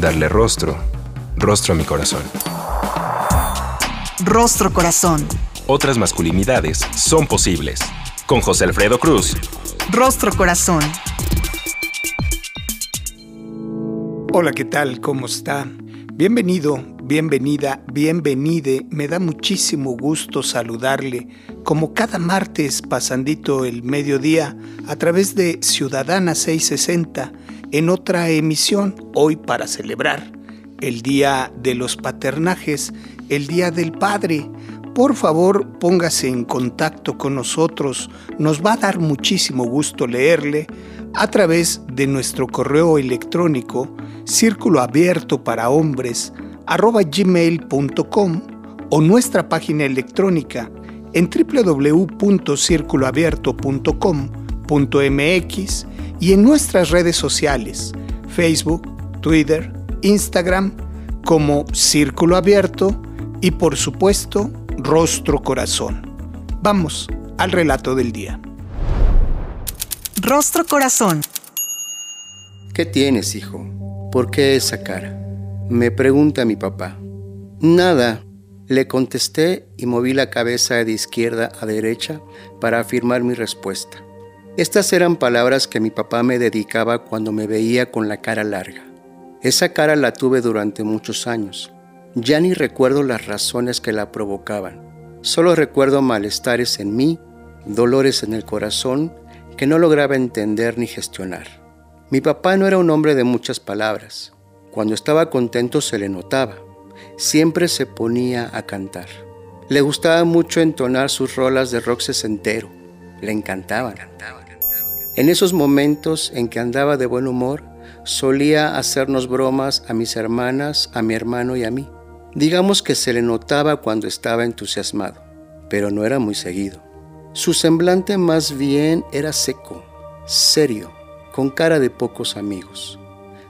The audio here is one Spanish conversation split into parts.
darle rostro, rostro a mi corazón. Rostro Corazón. Otras masculinidades son posibles. Con José Alfredo Cruz. Rostro Corazón. Hola, ¿qué tal? ¿Cómo está? Bienvenido, bienvenida, bienvenide. Me da muchísimo gusto saludarle como cada martes pasandito el mediodía a través de Ciudadana 660 en otra emisión hoy para celebrar el Día de los Paternajes, el Día del Padre. Por favor, póngase en contacto con nosotros. Nos va a dar muchísimo gusto leerle a través de nuestro correo electrónico círculo abierto para hombres arroba gmail.com o nuestra página electrónica en www.circuloabierto.com.mx y en nuestras redes sociales, Facebook, Twitter, Instagram, como Círculo Abierto y por supuesto Rostro Corazón. Vamos al relato del día. Rostro Corazón. ¿Qué tienes, hijo? ¿Por qué esa cara? Me pregunta mi papá. Nada, le contesté y moví la cabeza de izquierda a derecha para afirmar mi respuesta. Estas eran palabras que mi papá me dedicaba cuando me veía con la cara larga. Esa cara la tuve durante muchos años. Ya ni recuerdo las razones que la provocaban. Solo recuerdo malestares en mí, dolores en el corazón que no lograba entender ni gestionar. Mi papá no era un hombre de muchas palabras. Cuando estaba contento se le notaba. Siempre se ponía a cantar. Le gustaba mucho entonar sus rolas de rock sesentero. Le encantaban. En esos momentos en que andaba de buen humor, solía hacernos bromas a mis hermanas, a mi hermano y a mí. Digamos que se le notaba cuando estaba entusiasmado, pero no era muy seguido. Su semblante más bien era seco, serio, con cara de pocos amigos.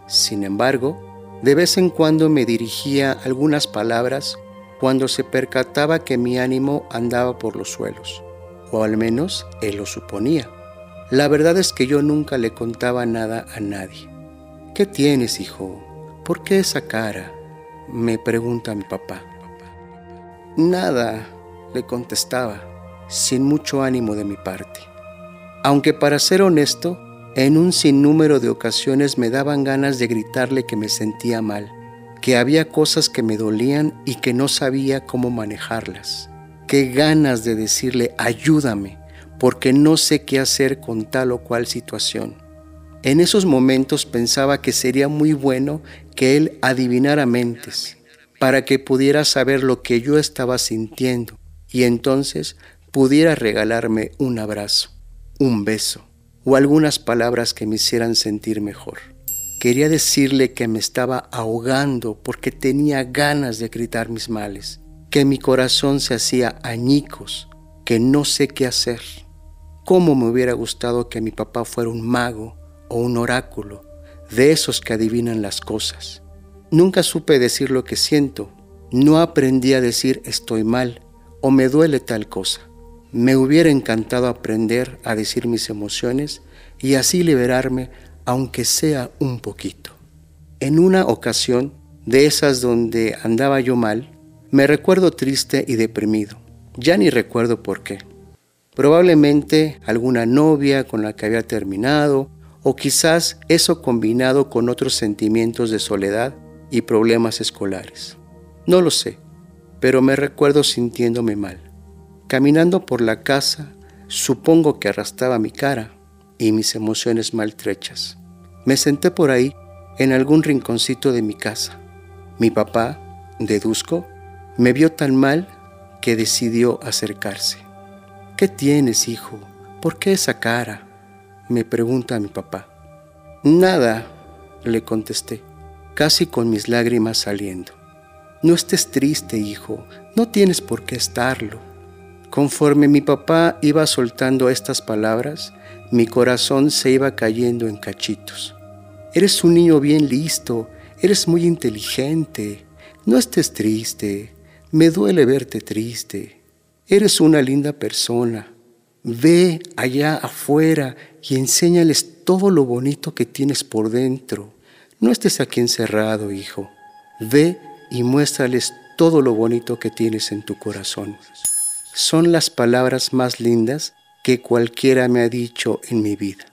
Sin embargo, de vez en cuando me dirigía algunas palabras cuando se percataba que mi ánimo andaba por los suelos, o al menos él lo suponía. La verdad es que yo nunca le contaba nada a nadie. ¿Qué tienes, hijo? ¿Por qué esa cara? me pregunta mi papá. Nada, le contestaba, sin mucho ánimo de mi parte. Aunque para ser honesto, en un sinnúmero de ocasiones me daban ganas de gritarle que me sentía mal, que había cosas que me dolían y que no sabía cómo manejarlas. Qué ganas de decirle ayúdame, porque no sé qué hacer con tal o cual situación. En esos momentos pensaba que sería muy bueno que él adivinara mentes, para que pudiera saber lo que yo estaba sintiendo y entonces pudiera regalarme un abrazo, un beso o algunas palabras que me hicieran sentir mejor. Quería decirle que me estaba ahogando porque tenía ganas de gritar mis males, que mi corazón se hacía añicos, que no sé qué hacer. ¿Cómo me hubiera gustado que mi papá fuera un mago o un oráculo, de esos que adivinan las cosas? Nunca supe decir lo que siento, no aprendí a decir estoy mal o me duele tal cosa. Me hubiera encantado aprender a decir mis emociones y así liberarme, aunque sea un poquito. En una ocasión, de esas donde andaba yo mal, me recuerdo triste y deprimido. Ya ni recuerdo por qué. Probablemente alguna novia con la que había terminado, o quizás eso combinado con otros sentimientos de soledad y problemas escolares. No lo sé, pero me recuerdo sintiéndome mal. Caminando por la casa, supongo que arrastraba mi cara y mis emociones maltrechas. Me senté por ahí, en algún rinconcito de mi casa. Mi papá, deduzco, me vio tan mal que decidió acercarse. ¿Qué tienes, hijo? ¿Por qué esa cara? me pregunta mi papá. Nada, le contesté. casi con mis lágrimas saliendo. No estés triste, hijo, no tienes por qué estarlo. Conforme mi papá iba soltando estas palabras, mi corazón se iba cayendo en cachitos. Eres un niño bien listo, eres muy inteligente, no estés triste, me duele verte triste. Eres una linda persona. Ve allá afuera y enséñales todo lo bonito que tienes por dentro. No estés aquí encerrado, hijo. Ve y muéstrales todo lo bonito que tienes en tu corazón. Son las palabras más lindas que cualquiera me ha dicho en mi vida.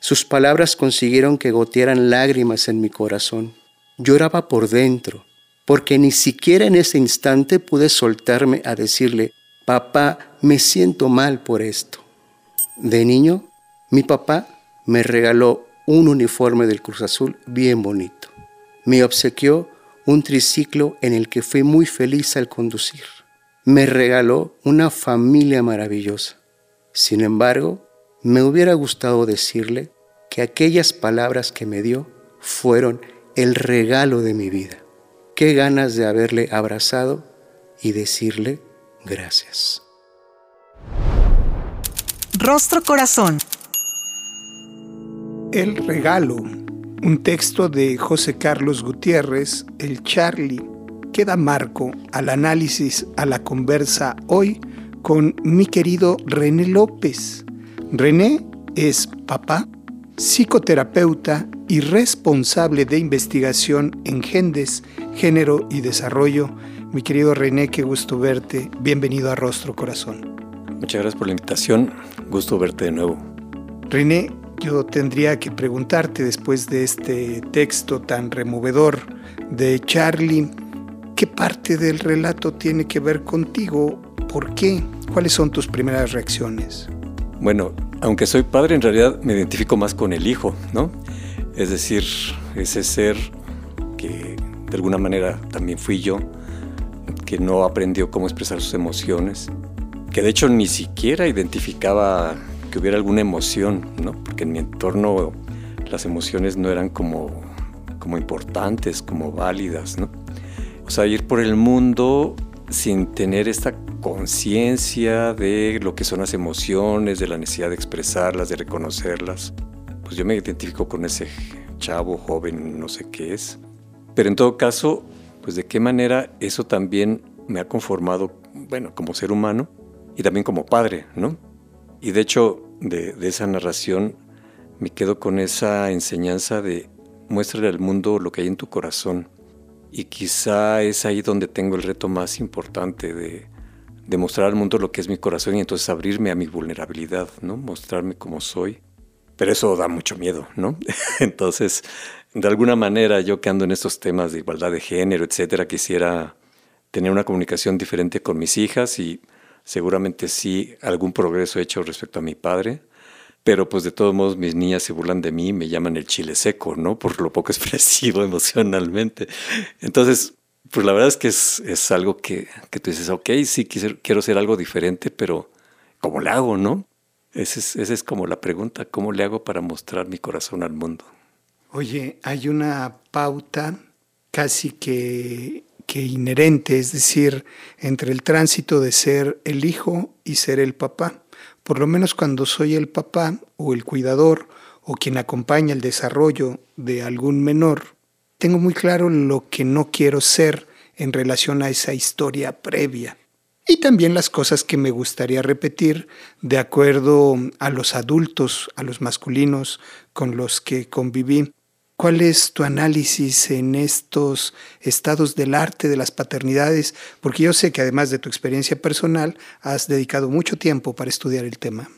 Sus palabras consiguieron que gotearan lágrimas en mi corazón. Lloraba por dentro, porque ni siquiera en ese instante pude soltarme a decirle, papá, me siento mal por esto. De niño, mi papá me regaló un uniforme del Cruz Azul bien bonito. Me obsequió un triciclo en el que fui muy feliz al conducir. Me regaló una familia maravillosa. Sin embargo, me hubiera gustado decirle que aquellas palabras que me dio fueron el regalo de mi vida. Qué ganas de haberle abrazado y decirle gracias. Rostro Corazón. El regalo, un texto de José Carlos Gutiérrez, el Charlie, que da marco al análisis, a la conversa hoy con mi querido René López. René es papá, psicoterapeuta y responsable de investigación en GENDES, Género y Desarrollo. Mi querido René, qué gusto verte. Bienvenido a Rostro Corazón. Muchas gracias por la invitación. Gusto verte de nuevo. René, yo tendría que preguntarte después de este texto tan removedor de Charlie, ¿qué parte del relato tiene que ver contigo? ¿Por qué? ¿Cuáles son tus primeras reacciones? Bueno, aunque soy padre, en realidad me identifico más con el hijo, ¿no? Es decir, ese ser que de alguna manera también fui yo, que no aprendió cómo expresar sus emociones, que de hecho ni siquiera identificaba que hubiera alguna emoción, ¿no? Porque en mi entorno las emociones no eran como, como importantes, como válidas, ¿no? O sea, ir por el mundo sin tener esta conciencia de lo que son las emociones, de la necesidad de expresarlas, de reconocerlas. Pues yo me identifico con ese chavo, joven, no sé qué es. Pero en todo caso, pues de qué manera eso también me ha conformado, bueno, como ser humano y también como padre, ¿no? Y de hecho, de, esa narración me quedo con esa enseñanza de muéstrale al mundo lo que hay en tu corazón. Y quizá es ahí donde tengo el reto más importante de, de mostrar al mundo lo que es mi corazón y entonces abrirme a mi vulnerabilidad, ¿no? Mostrarme como soy. Pero eso da mucho miedo, ¿no? entonces, de alguna manera, yo que ando en estos temas de igualdad de género, etcétera, quisiera tener una comunicación diferente con mis hijas y seguramente sí algún progreso he hecho respecto a mi padre, pero pues de todos modos mis niñas se burlan de mí y me llaman el chile seco, ¿no? Por lo poco expresivo emocionalmente. Entonces, pues la verdad es que es, algo que, que, tú dices, ok, sí quiero, quiero ser algo diferente, pero ¿cómo le hago, no? Esa es, esa es como la pregunta, ¿cómo le hago para mostrar mi corazón al mundo? Oye, hay una pauta casi que, que inherente, es decir, entre el tránsito de ser el hijo y ser el papá. Por lo menos cuando soy el papá o el cuidador o quien acompaña el desarrollo de algún menor, tengo muy claro lo que no quiero ser en relación a esa historia previa. Y también las cosas que me gustaría repetir de acuerdo a los adultos, a los masculinos con los que conviví. ¿Cuál es tu análisis en estos estados del arte de las paternidades? Porque yo sé que además de tu experiencia personal, has dedicado mucho tiempo para estudiar el tema.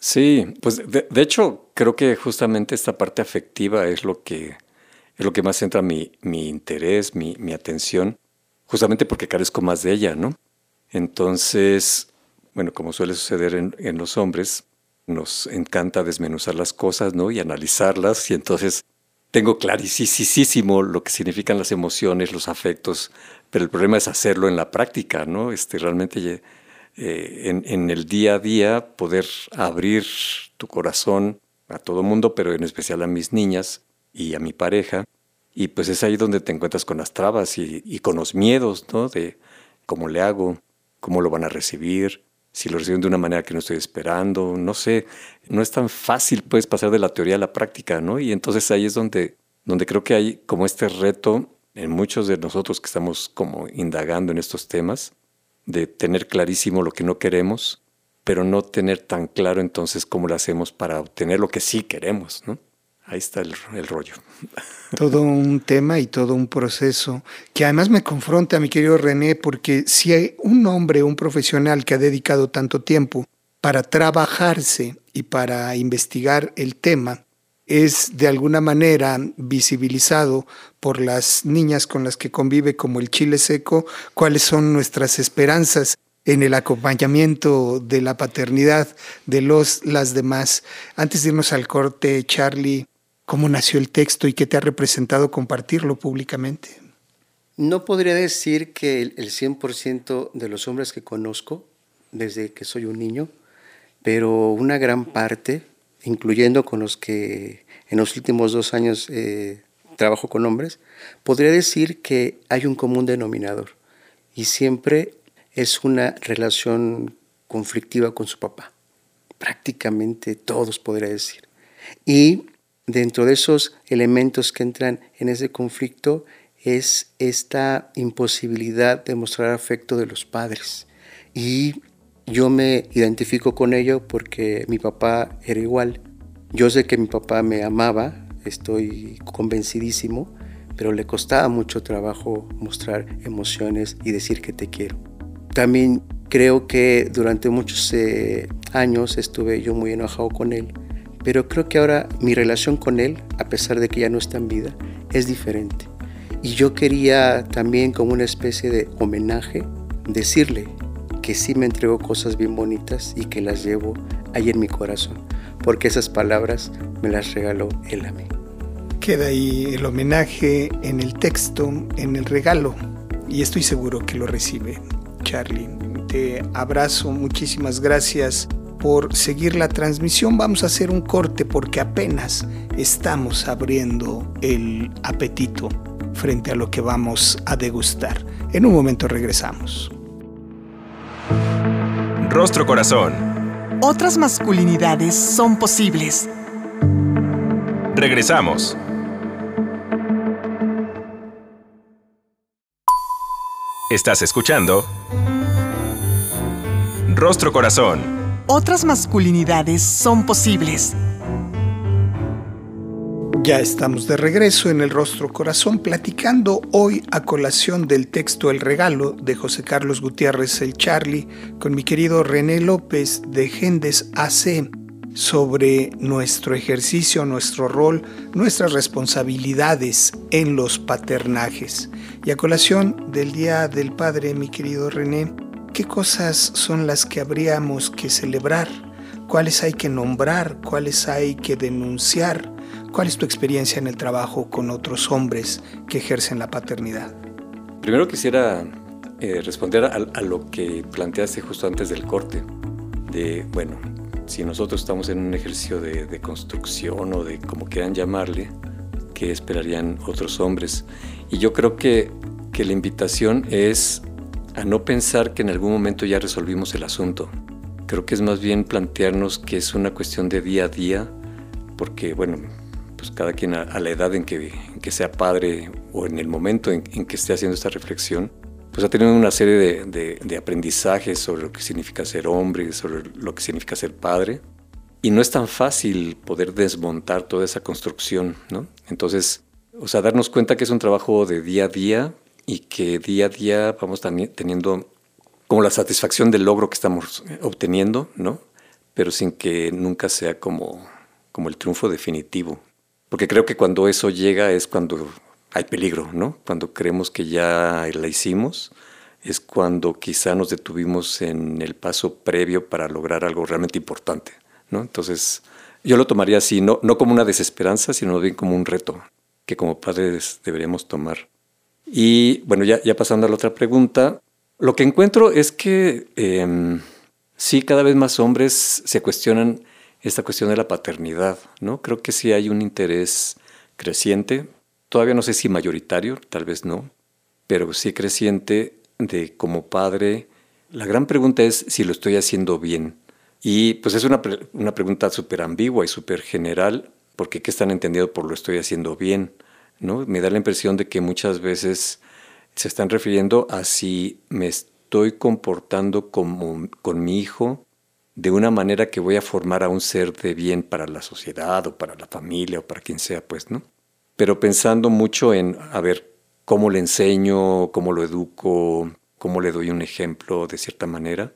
Sí, pues de, hecho creo que justamente esta parte afectiva es lo que, es lo que más centra mi, mi interés, mi, mi atención, justamente porque carezco más de ella, ¿no? Entonces, bueno, como suele suceder en, en, los hombres, nos encanta desmenuzar las cosas, ¿no? Y analizarlas, y entonces tengo clarísimo lo que significan las emociones, los afectos, pero el problema es hacerlo en la práctica, ¿no? Este, realmente eh, en, el día a día poder abrir tu corazón a todo mundo, pero en especial a mis niñas y a mi pareja, Y pues es ahí donde te encuentras con las trabas y, y con los miedos, ¿no? De cómo le hago, cómo lo van a recibir, si lo reciben de una manera que no estoy esperando, no sé, no es tan fácil pues pasar de la teoría a la práctica, ¿no? Y entonces ahí es donde, donde creo que hay como este reto en muchos de nosotros que estamos como indagando en estos temas, de tener clarísimo lo que no queremos, pero no tener tan claro entonces cómo lo hacemos para obtener lo que sí queremos, ¿no? Ahí está el, rollo. Todo un tema y todo un proceso que además me confronta, mi querido René, porque si hay un hombre, un profesional que ha dedicado tanto tiempo para trabajarse y para investigar el tema, es de alguna manera visibilizado por las niñas con las que convive como el chile seco, cuáles son nuestras esperanzas en el acompañamiento de la paternidad de los las demás. Antes de irnos al corte, Charlie, ¿cómo nació el texto y qué te ha representado compartirlo públicamente? No podría decir que el 100% de los hombres que conozco desde que soy un niño, pero una gran parte, incluyendo con los que en los últimos dos años eh, trabajo con hombres, podría decir que hay un común denominador y siempre es una relación conflictiva con su papá. Prácticamente todos podría decir. Y dentro de esos elementos que entran en ese conflicto es esta imposibilidad de mostrar afecto de los padres. Y yo me identifico con ello porque mi papá era igual. Yo sé que mi papá me amaba, estoy convencidísimo, pero le costaba mucho trabajo mostrar emociones y decir que te quiero. También creo que durante muchos eh, años estuve yo muy enojado con él, pero creo que ahora mi relación con él, a pesar de que ya no está en vida, es diferente. Y yo quería también como una especie de homenaje decirle que sí me entregó cosas bien bonitas y que las llevo ahí en mi corazón, porque esas palabras me las regaló él a mí. Queda ahí el homenaje en el texto, en el regalo, y estoy seguro que lo recibe. Charlie. Te abrazo, muchísimas gracias por seguir la transmisión. Vamos a hacer un corte porque apenas estamos abriendo el apetito frente a lo que vamos a degustar. En un momento regresamos. Rostro Corazón. Otras masculinidades son posibles. Regresamos. Estás escuchando Rostro Corazón. Otras masculinidades son posibles. Ya estamos de regreso en el Rostro Corazón platicando hoy a colación del texto El Regalo de José Carlos Gutiérrez el Charlie con mi querido René López de Gendes AC sobre nuestro ejercicio, nuestro rol, nuestras responsabilidades en los paternajes. Y a colación del Día del Padre, mi querido René, ¿qué cosas son las que habríamos que celebrar? ¿Cuáles hay que nombrar? ¿Cuáles hay que denunciar? ¿Cuál es tu experiencia en el trabajo con otros hombres que ejercen la paternidad? Primero quisiera eh, responder a, lo que planteaste justo antes del corte, de, bueno, si nosotros estamos en un ejercicio de, de, construcción o de como quieran llamarle, ¿qué esperarían otros hombres? Y yo creo que, que la invitación es a no pensar que en algún momento ya resolvimos el asunto. Creo que es más bien plantearnos que es una cuestión de día a día, porque bueno, pues cada quien a, la edad en que, en que, sea padre o en el momento en, en que esté haciendo esta reflexión, pues ha tenido una serie de, de, de, aprendizajes sobre lo que significa ser hombre, sobre lo que significa ser padre. Y no es tan fácil poder desmontar toda esa construcción, ¿no? Entonces, o sea, darnos cuenta que es un trabajo de día a día y que día a día vamos teniendo como la satisfacción del logro que estamos obteniendo, ¿no? Pero sin que nunca sea como, como el triunfo definitivo. Porque creo que cuando eso llega es cuando hay peligro, ¿no? Cuando creemos que ya la hicimos, es cuando quizá nos detuvimos en el paso previo para lograr algo realmente importante, ¿no? Entonces, yo lo tomaría así, no, no como una desesperanza, sino bien como un reto que como padres deberíamos tomar. Y bueno, ya, pasando a la otra pregunta, lo que encuentro es que eh, sí, cada vez más hombres se cuestionan esta cuestión de la paternidad, ¿no? Creo que sí hay un interés creciente, todavía no sé si mayoritario, tal vez no, pero sí creciente de como padre. La gran pregunta es si lo estoy haciendo bien. Y pues es una, una pregunta súper ambigua y súper general, porque ¿qué están entendiendo por lo estoy haciendo bien? ¿No? Me da la impresión de que muchas veces se están refiriendo a si me estoy comportando como, con mi hijo de una manera que voy a formar a un ser de bien para la sociedad o para la familia o para quien sea, pues, ¿no? Pero pensando mucho en, a ver, cómo le enseño, cómo lo educo, cómo le doy un ejemplo de cierta manera.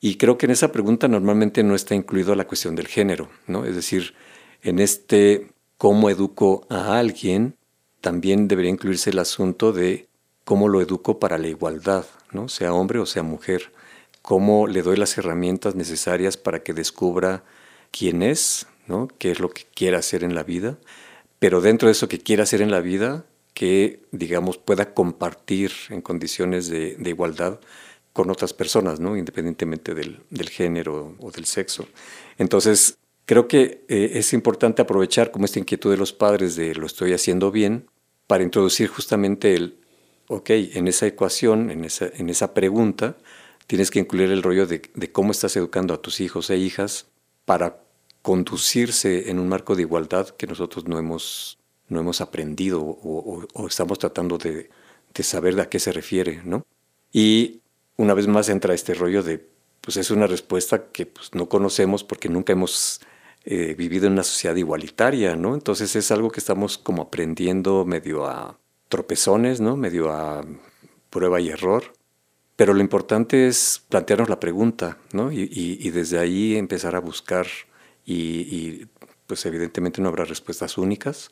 Y creo que en esa pregunta normalmente no está incluido la cuestión del género, ¿no? Es decir, en este cómo educo a alguien, también debería incluirse el asunto de cómo lo educo para la igualdad, ¿no? sea hombre o sea mujer, cómo le doy las herramientas necesarias para que descubra quién es, ¿no? qué es lo que quiere hacer en la vida, pero dentro de eso que quiere hacer en la vida, que digamos pueda compartir en condiciones de, igualdad con otras personas, ¿no? independientemente del, género o del sexo. Entonces, creo que eh, es importante aprovechar como esta inquietud de los padres de lo estoy haciendo bien para introducir justamente el, ok, en esa ecuación, en esa, en esa pregunta, tienes que incluir el rollo de, cómo estás educando a tus hijos e hijas para conducirse en un marco de igualdad que nosotros no hemos, no hemos aprendido o, estamos tratando de, saber de a qué se refiere, ¿no? Y una vez más entra este rollo de, pues es una respuesta que pues, no conocemos porque nunca hemos eh, vivido en una sociedad igualitaria, ¿no? Entonces es algo que estamos como aprendiendo medio a tropezones, ¿no? Medio a prueba y error. Pero lo importante es plantearnos la pregunta, ¿no? Y, desde ahí empezar a buscar y, pues evidentemente no habrá respuestas únicas,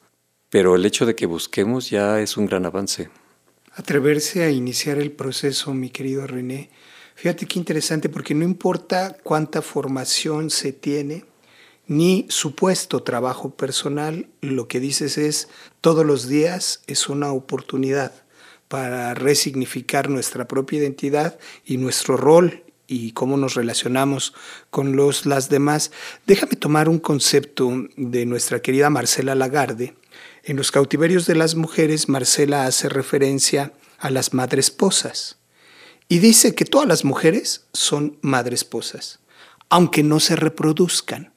pero el hecho de que busquemos ya es un gran avance. Atreverse a iniciar el proceso, mi querido René. Fíjate qué interesante, porque no importa cuánta formación se tiene, ni supuesto trabajo personal, lo que dices es todos los días es una oportunidad para resignificar nuestra propia identidad y nuestro rol y cómo nos relacionamos con los las demás. Déjame tomar un concepto de nuestra querida Marcela Lagarde. En los cautiverios de las mujeres, Marcela hace referencia a las madresposas y dice que todas las mujeres son madresposas, aunque no se reproduzcan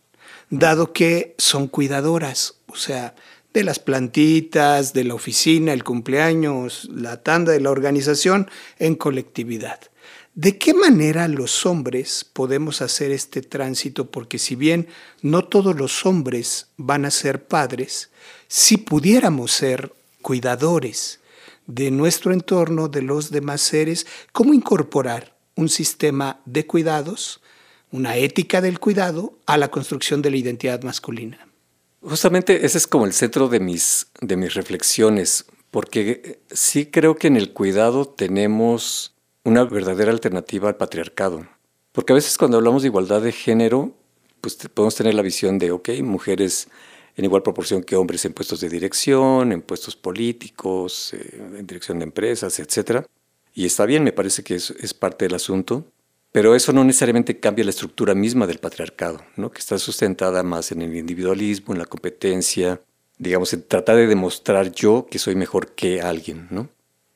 dado que son cuidadoras, o sea, de las plantitas, de la oficina, el cumpleaños, la tanda de la organización en colectividad. ¿De qué manera los hombres podemos hacer este tránsito? Porque si bien no todos los hombres van a ser padres, si pudiéramos ser cuidadores de nuestro entorno, de los demás seres, ¿cómo incorporar un sistema de cuidados una ética del cuidado a la construcción de la identidad masculina. Justamente ese es como el centro de mis, de mis reflexiones, porque sí creo que en el cuidado tenemos una verdadera alternativa al patriarcado. Porque a veces cuando hablamos de igualdad de género, pues podemos tener la visión de, ok, mujeres en igual proporción que hombres en puestos de dirección, en puestos políticos, eh, en dirección de empresas, etc. Y está bien, me parece que es, es parte del asunto. Pero eso no necesariamente cambia la estructura misma del patriarcado, ¿no? que está sustentada más en el individualismo, en la competencia, digamos, en tratar de demostrar yo que soy mejor que alguien. ¿no?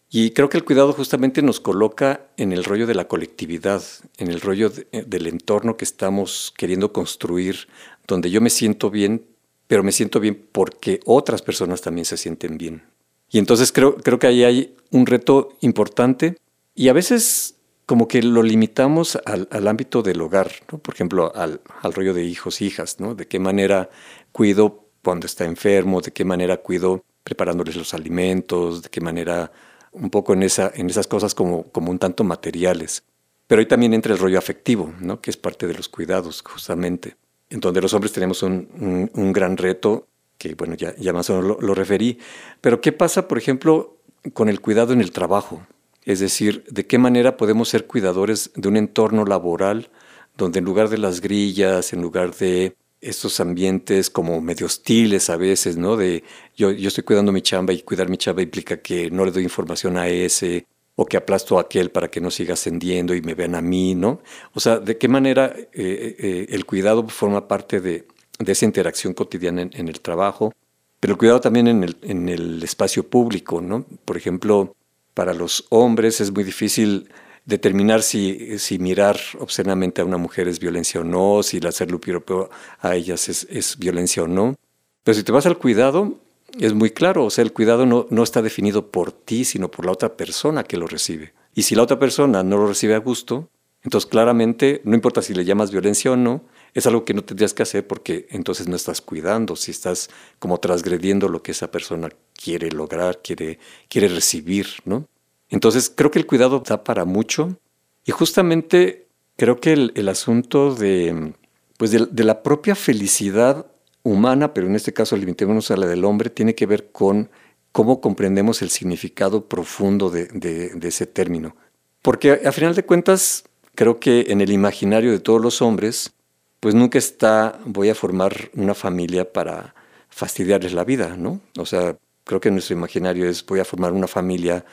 Y creo que el cuidado justamente nos coloca en el rollo de la colectividad, en el rollo eh, del entorno que estamos queriendo construir, donde yo me siento bien, pero me siento bien porque otras personas también se sienten bien. Y entonces creo, creo que ahí hay un reto importante y a veces como que lo limitamos al, ámbito del hogar, por ejemplo, al, rollo de hijos, hijas, ¿no? De qué manera cuido cuando está enfermo, de qué manera cuido preparándoles los alimentos, de qué manera un poco en, esa, en esas cosas como, un tanto materiales. Pero ahí también entra el rollo afectivo, ¿no? que es parte de los cuidados, justamente, en donde los hombres tenemos un, gran reto, que bueno, ya, más o menos lo referí. Pero ¿qué pasa, por ejemplo, con el cuidado en el trabajo? Es decir, de qué manera podemos ser cuidadores de un entorno laboral donde en lugar de las grillas, en lugar de estos ambientes como medio hostiles a veces, ¿no? De yo, yo estoy cuidando mi chamba y cuidar mi chamba implica que no le doy información a ese o que aplasto a aquel para que no siga ascendiendo y me vean a mí, ¿no? O sea, de qué manera eh, eh, el cuidado forma parte de, esa interacción cotidiana en, el trabajo pero el cuidado también en el, en el espacio público, ¿no? Por ejemplo, para los hombres es muy difícil determinar si, si mirar obscenamente a una mujer es violencia o no, si hacerle piropo a ellas es, es, violencia o no. Pero si te vas al cuidado, es muy claro, o sea, el cuidado no, no está definido por ti, sino por la otra persona que lo recibe. Y si la otra persona no lo recibe a gusto, entonces claramente, no importa si le llamas violencia o no, es algo que no tendrías que hacer porque entonces no estás cuidando, si estás como transgrediendo lo que esa persona quiere lograr, quiere, quiere recibir, ¿no? Entonces creo que el cuidado da para mucho y justamente creo que el, asunto de, pues de, la propia felicidad humana, pero en este caso limitémonos a la del hombre, tiene que ver con cómo comprendemos el significado profundo de, de ese término. Porque a final de cuentas, creo que en el imaginario de todos los hombres, pues nunca está voy a formar una familia para fastidiarles la vida, ¿no? O sea, creo que nuestro imaginario es voy a formar una familia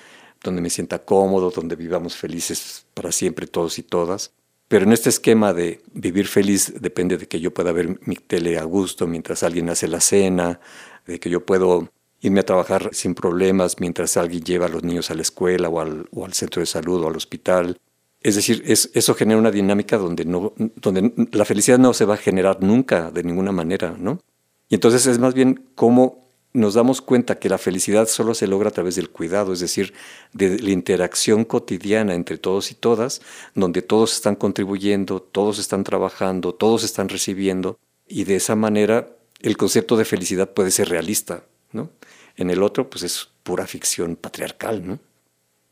donde me sienta cómodo, donde vivamos felices para siempre todos y todas. Pero en este esquema de vivir feliz depende de que yo pueda ver mi tele a gusto mientras alguien hace la cena, de que yo puedo irme a trabajar sin problemas mientras alguien lleva a los niños a la escuela o al, o al centro de salud o al hospital, es decir, eso genera una dinámica donde, no, donde la felicidad no se va a generar nunca de ninguna manera, ¿no? Y entonces es más bien cómo nos damos cuenta que la felicidad solo se logra a través del cuidado, es decir, de la interacción cotidiana entre todos y todas, donde todos están contribuyendo, todos están trabajando, todos están recibiendo, y de esa manera el concepto de felicidad puede ser realista, ¿no? En el otro, pues es pura ficción patriarcal, ¿no?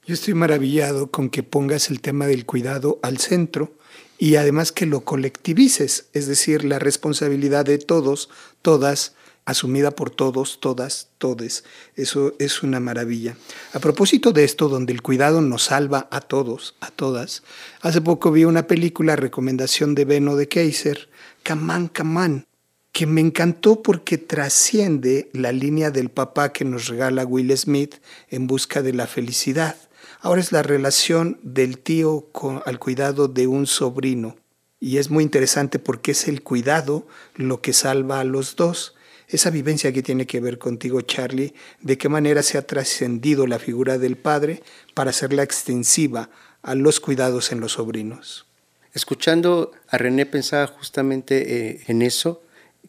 Yo estoy maravillado con que pongas el tema del cuidado al centro y además que lo colectivices, es decir, la responsabilidad de todos, todas, asumida por todos, todas, todes. Eso es una maravilla. A propósito de esto, donde el cuidado nos salva a todos, a todas, hace poco vi una película, recomendación de Beno de Kaiser, Camán, Camán, que me encantó porque trasciende la línea del papá que nos regala Will Smith en busca de la felicidad. Ahora es la relación del tío con, al cuidado de un sobrino. Y es muy interesante porque es el cuidado lo que salva a los dos. Esa vivencia que tiene que ver contigo, Charlie, de qué manera se ha trascendido la figura del padre para hacerla extensiva a los cuidados en los sobrinos. Escuchando a René pensaba justamente eh, en eso,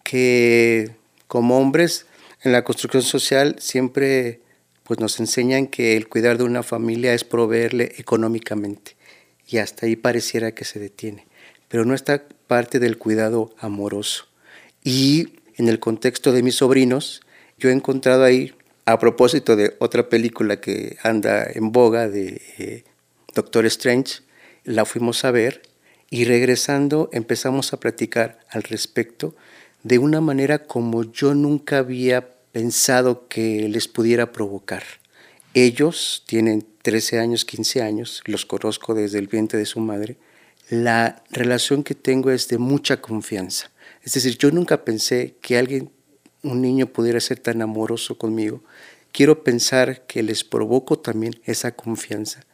que como hombres en la construcción social siempre pues nos enseñan que el cuidar de una familia es proveerle económicamente y hasta ahí pareciera que se detiene, pero no está parte del cuidado amoroso. Y en el contexto de mis sobrinos, yo he encontrado ahí, a propósito de otra película que anda en boga de eh, Doctor Strange, la fuimos a ver y regresando empezamos a platicar al respecto de una manera como yo nunca había pensado que les pudiera provocar. Ellos tienen 13 años, 15 años, los conozco desde el vientre de su madre. La relación que tengo es de mucha confianza. Es decir, yo nunca pensé que alguien, un niño, pudiera ser tan amoroso conmigo. Quiero pensar que les provoco también esa confianza.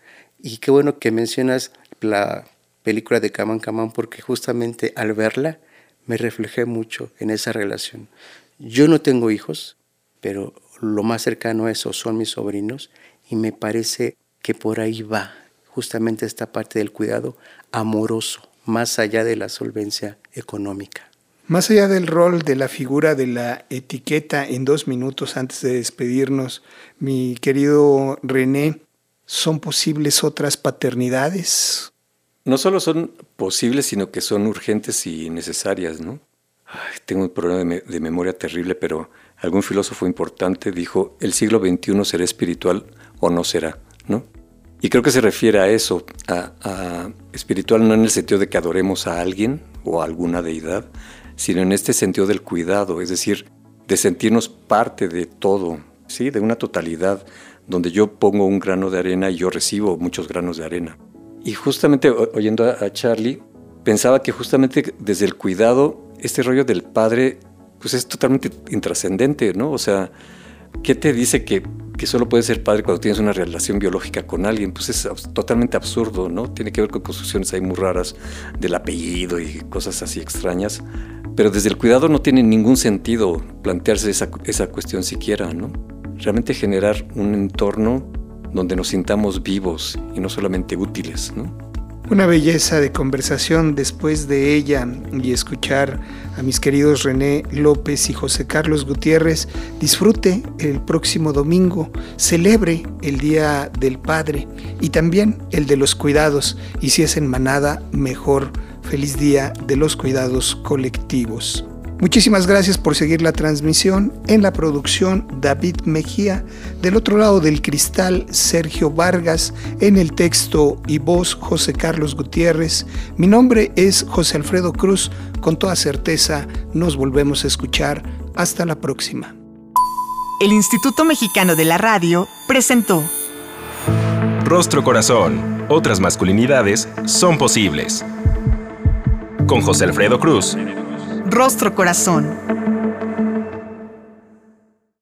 Y qué bueno que mencionas la película de Kaman Kaman porque justamente al verla me reflejé mucho en esa relación. Yo no tengo hijos, pero lo más cercano a eso son mis sobrinos y me parece que por ahí va justamente esta parte del cuidado amoroso, más allá de la solvencia económica. Más allá del rol de la figura de la etiqueta en dos minutos antes de despedirnos, mi querido René, ¿son posibles otras paternidades? No solo son posibles, sino que son urgentes y necesarias, ¿no? tengo un problema de memoria terrible, pero algún filósofo importante dijo, el siglo XXI será espiritual o no será, ¿no? Y creo que se refiere a eso, a, espiritual no en el sentido de que adoremos a alguien o a alguna deidad, sino en este sentido del cuidado, es decir, de sentirnos parte de todo, ¿sí? de una totalidad, donde yo pongo un grano de arena y yo recibo muchos granos de arena. Y justamente oyendo a Charlie, pensaba que justamente desde el cuidado, este rollo del padre pues es totalmente intrascendente, ¿no? O sea, ¿qué te dice que, que, solo puedes ser padre cuando tienes una relación biológica con alguien? Pues es totalmente absurdo, ¿no? Tiene que ver con construcciones ahí muy raras del apellido y cosas así extrañas. Pero desde el cuidado no tiene ningún sentido plantearse esa, esa cuestión siquiera, ¿no? Realmente generar un entorno donde nos sintamos vivos y no solamente útiles, ¿no? Una belleza de conversación después de ella y escuchar a mis queridos René López y José Carlos Gutiérrez. Disfrute el próximo domingo, celebre el Día del Padre y también el de los cuidados. Y si es en manada, mejor. Feliz Día de los Cuidados Colectivos. Muchísimas gracias por seguir la transmisión. En la producción, David Mejía. Del otro lado del cristal, Sergio Vargas. En el texto y voz, José Carlos Gutiérrez. Mi nombre es José Alfredo Cruz. Con toda certeza, nos volvemos a escuchar. Hasta la próxima. El Instituto Mexicano de la Radio presentó Rostro Corazón. Otras masculinidades son posibles. Con José Alfredo Cruz Rostro Corazón.